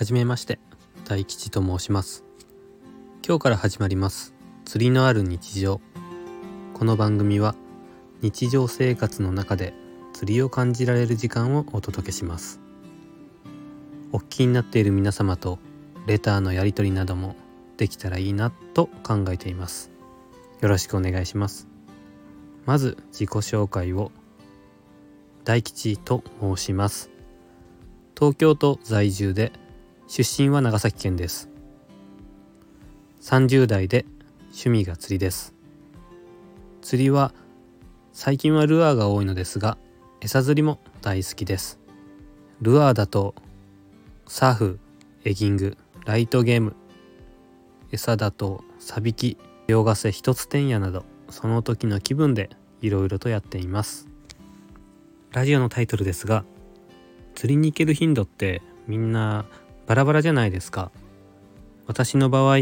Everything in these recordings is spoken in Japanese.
はじめまして大吉と申します。今日から始まります釣りのある日常。この番組は日常生活の中で釣りを感じられる時間をお届けします。お聞きになっている皆様とレターのやり取りなどもできたらいいなと考えています。よろしくお願いします。まず自己紹介を大吉と申します。東京都在住で出身は長崎県です。30代で趣味が釣りです。釣りは最近はルアーが多いのですが餌釣りも大好きです。ルアーだとサーフエギングライトゲーム。餌だとサビキ両ガセ一つ天やなどその時の気分でいろいろとやっています。ラジオのタイトルですが釣りに行ける頻度ってみんなバラバラじゃないですか。私の場合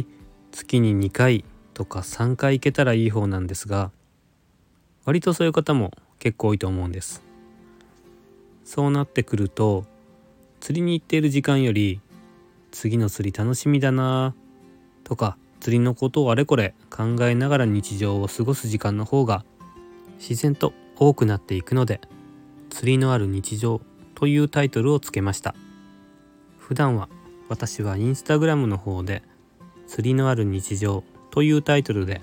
月に2回とか3回行けたらいい方なんですが割とそういう方も結構多いと思うんです。そうなってくると釣りに行っている時間より次の釣り楽しみだなとか釣りのことをあれこれ考えながら日常を過ごす時間の方が自然と多くなっていくので釣りのある日常というタイトルをつけました。普段は私はインスタグラムの方で釣りのある日常というタイトルで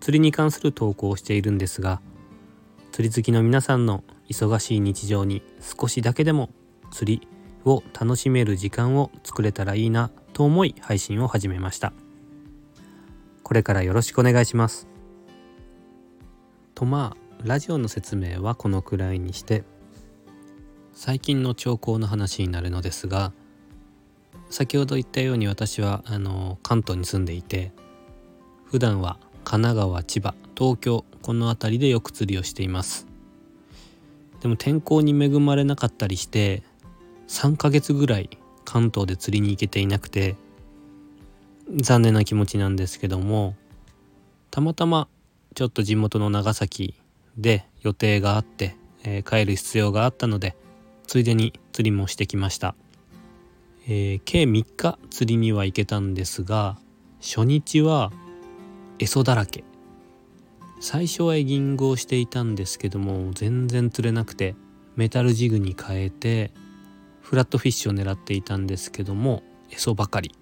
釣りに関する投稿をしているんですが釣り好きの皆さんの忙しい日常に少しだけでも釣りを楽しめる時間を作れたらいいなと思い配信を始めました。これからよろしくお願いします。とまあラジオの説明はこのくらいにして最近の兆候の話になるのですが先ほど言ったように私はあの関東に住んでいて普段は神奈川千葉東京この辺りでよく釣りをしています。でも天候に恵まれなかったりして3ヶ月ぐらい関東で釣りに行けていなくて残念な気持ちなんですけどもたまたまちょっと地元の長崎で予定があって、えー、帰る必要があったのでついでに釣りもしてきました。えー、計3日釣りには行けたんですが初日はエソだらけ。最初はエギングをしていたんですけども全然釣れなくてメタルジグに変えてフラットフィッシュを狙っていたんですけどもエソばかり。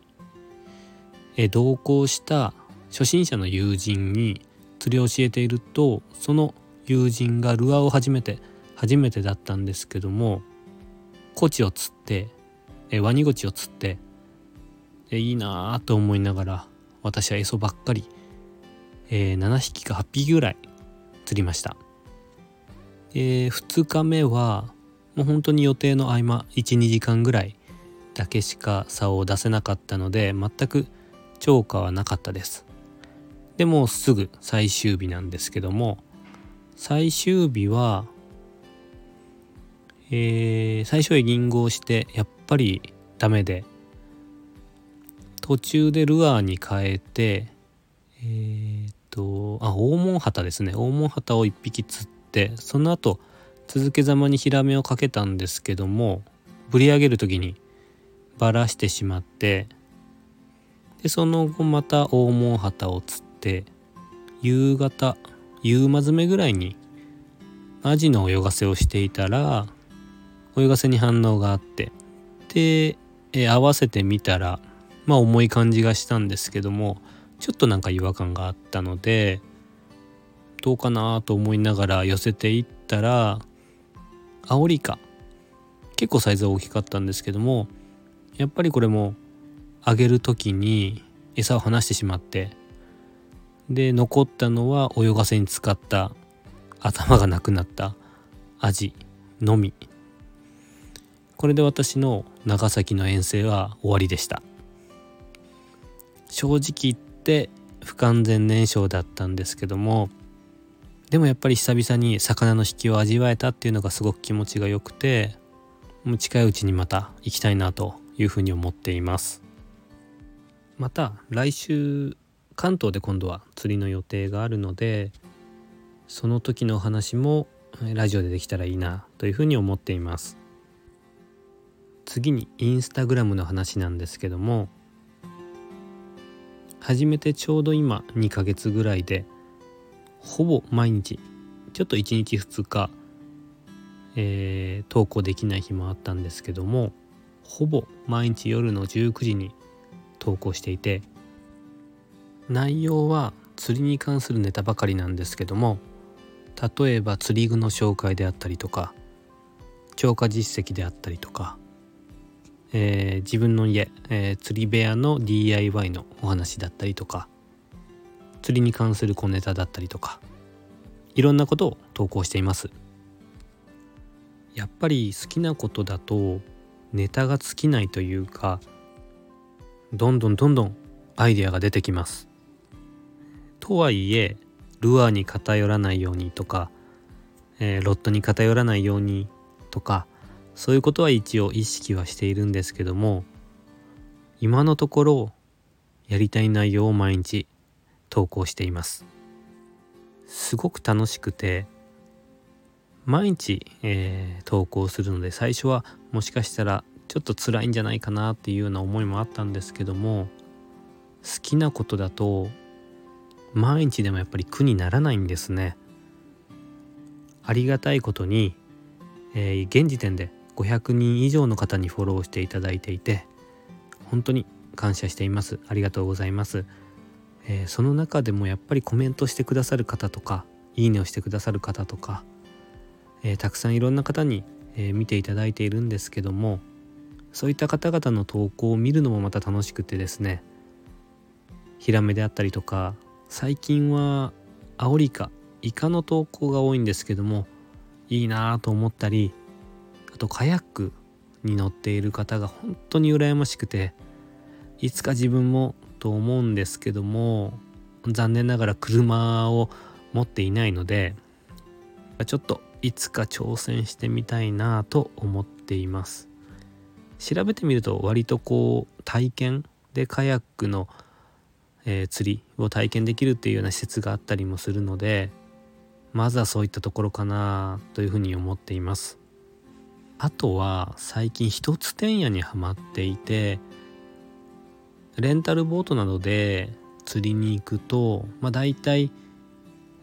え同行した初心者の友人に釣りを教えているとその友人がルアーを始めて初めてだったんですけどもコチを釣ってえワニゴチを釣ってえいいなぁと思いながら私はエソばっかり、えー、7匹か8匹ぐらい釣りました、えー、2日目はもう本当に予定の合間12時間ぐらいだけしか竿を出せなかったので全く超過はなかったです。でもすぐ最終日なんですけども最終日はえー、最初へ銀合してやっぱりダメで途中でルアーに変えてえー、っとあ大門旗ですね。大門旗を1匹釣ってその後続けざまにヒラメをかけたんですけどもぶり上げる時にばらしてしまってでその後また大門旗を釣って夕方夕間詰めぐらいにアジの泳がせをしていたら泳がせに反応があってで、え合わせてみたらまあ重い感じがしたんですけどもちょっとなんか違和感があったのでどうかなと思いながら寄せていったらアオリカ結構サイズは大きかったんですけどもやっぱりこれもあげる時に餌を離してしまってで残ったのは泳がせに使った頭がなくなったアジのみ。これで私の長崎の遠征は終わりでした。正直言って不完全燃焼だったんですけどもでもやっぱり久々に魚の引きを味わえたっていうのがすごく気持ちが良くてもう近いうちにまた行きたいなというふうに思っています。また来週関東で今度は釣りの予定があるのでその時のお話もラジオでできたらいいなというふうに思っています。次にインスタグラムの話なんですけども始めてちょうど今2ヶ月ぐらいでほぼ毎日ちょっと1日2日、えー、投稿できない日もあったんですけどもほぼ毎日夜の19時に投稿していて内容は釣りに関するネタばかりなんですけども例えば釣り具の紹介であったりとか超過実績であったりとか、えー、自分の家、えー、釣り部屋の DIY のお話だったりとか釣りに関する小ネタだったりとかいろんなことを投稿しています。やっぱり好きなことだとネタが尽きないというかどんどんどんどんアイデアが出てきます。とはいえルアーに偏らないようにとか、えー、ロットに偏らないようにとかそういうことは一応意識はしているんですけども今のところやりたい内容を毎日投稿しています。すごく楽しくて毎日、えー、投稿するので最初はもしかしたらちょっと辛いんじゃないかなっていうような思いもあったんですけども好きなことだと毎日でもやっぱり苦にならないんですね。ありがたいことに、えー、現時点で500人以上の方にフォローしていただいていて本当に感謝しています。ありがとうございます、えー、その中でもやっぱりコメントしてくださる方とかいいねをしてくださる方とか、えー、たくさんいろんな方に、え見ていただいているんですけどもそういった方々の投稿を見るのもまた楽しくてですねヒラメであったりとか最近はアオリイカイカの投稿が多いんですけどもいいなぁと思ったりあとカヤックに乗っている方が本当に羨ましくていつか自分もと思うんですけども残念ながら車を持っていないのでちょっといつか挑戦してみたいなと思っています。調べてみると割とこう体験でカヤックのえー、釣りを体験できるっていうような施設があったりもするのでまずはそういったところかなというふうに思っています。あとは最近一つ天屋にはまっていてレンタルボートなどで釣りに行くとまあ大体、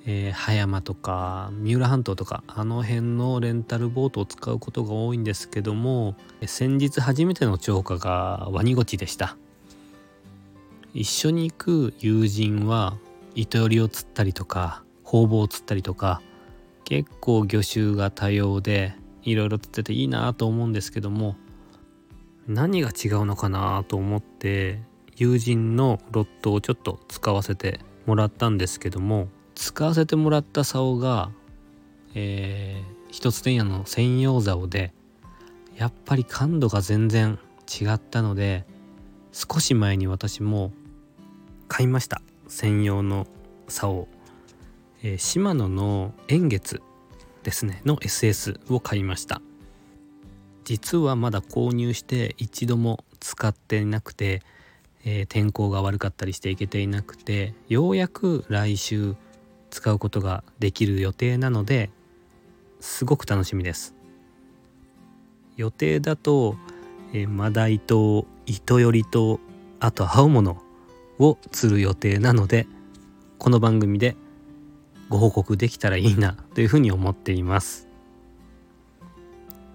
えー、葉山とか三浦半島とかあの辺のレンタルボートを使うことが多いんですけども先日初めての釣果がワニゴチでした。一緒に行く友人は糸よりを釣ったりとか方々を釣ったりとか結構魚種が多様でいろいろ釣ってていいなと思うんですけども何が違うのかなと思って友人のロットをちょっと使わせてもらったんですけども使わせてもらった竿が、えー、一つ天屋の専用竿でやっぱり感度が全然違ったので少し前に私も買いました。専用の竿、えー、シマノの円月ですねの SS を買いました。実はまだ購入して一度も使っていなくて、えー、天候が悪かったりして行けていなくてようやく来週使うことができる予定なのですごく楽しみです。予定だと、えー、マダイと糸よりとあと青物を釣る予定なのでこの番組でご報告できたらいいなというふうに思っています。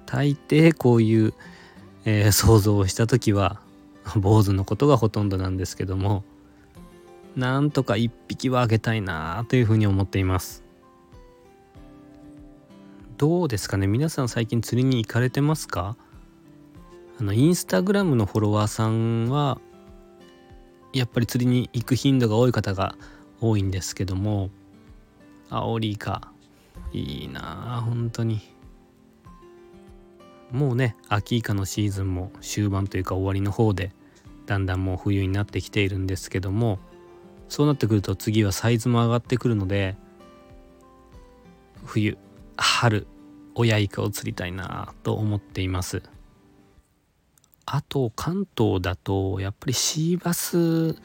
大抵こういう、えー、想像をした時は坊主のことがほとんどなんですけどもなんとか一匹はあげたいなというふうに思っています。どうですかね？皆さん最近釣りに行かれてますか？あのインスタグラムのフォロワーさんはやっぱり釣りに行く頻度が多い方が多いんですけどもアオリイカいいなあ本当に。もうね秋イカのシーズンも終盤というか終わりの方でだんだんもう冬になってきているんですけどもそうなってくると次はサイズも上がってくるので冬春親イカを釣りたいなと思っています。あと関東だとやっぱりシーバス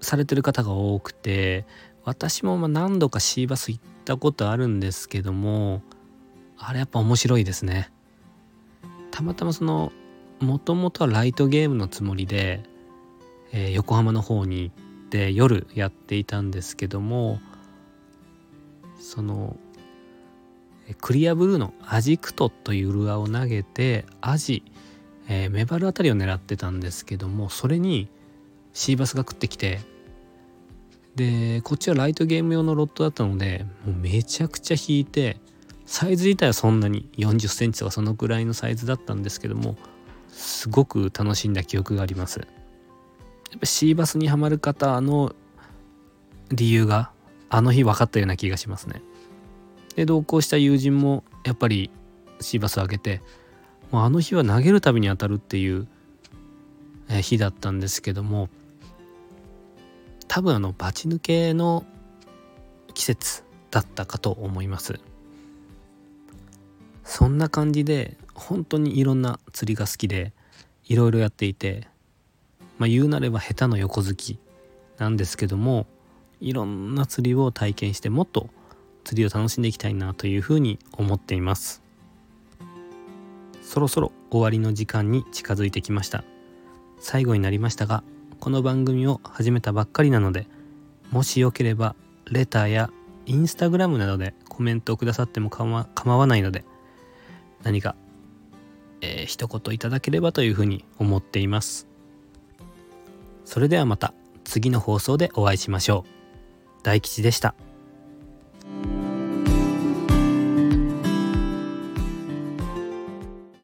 されてる方が多くて私もま何度かシーバス行ったことあるんですけどもあれやっぱ面白いですね。たまたまそのもともとはライトゲームのつもりで、えー、横浜の方に行って夜やっていたんですけどもそのクリアブルーのアジクトというルアーを投げてアジ、えー、メバルあたりを狙ってたんですけどもそれにシーバスが食ってきてでこっちはライトゲーム用のロッドだったのでもうめちゃくちゃ引いてサイズ自体はそんなに40センチとかそのくらいのサイズだったんですけどもすごく楽しんだ記憶があります。やっぱシーバスにはまる方の理由があの日分かったような気がしますね。で同行した友人もやっぱりシーバスを開けてもうあの日は投げるたびに当たるっていう日だったんですけども多分あのバチ抜けの季節だったかと思います。そんな感じで本当にいろんな釣りが好きでいろいろやっていてまあ言うなれば下手の横好きなんですけどもいろんな釣りを体験してもっと釣りを楽しんでいきたいなというふうに思っています。そろそろ終わりの時間に近づいてきました。最後になりましたがこの番組を始めたばっかりなのでもしよければレターやインスタグラムなどでコメントをくださっても構わないので何か、えー、一言いただければというふうに思っていますそれではまた次の放送でお会いしましょう大吉でした。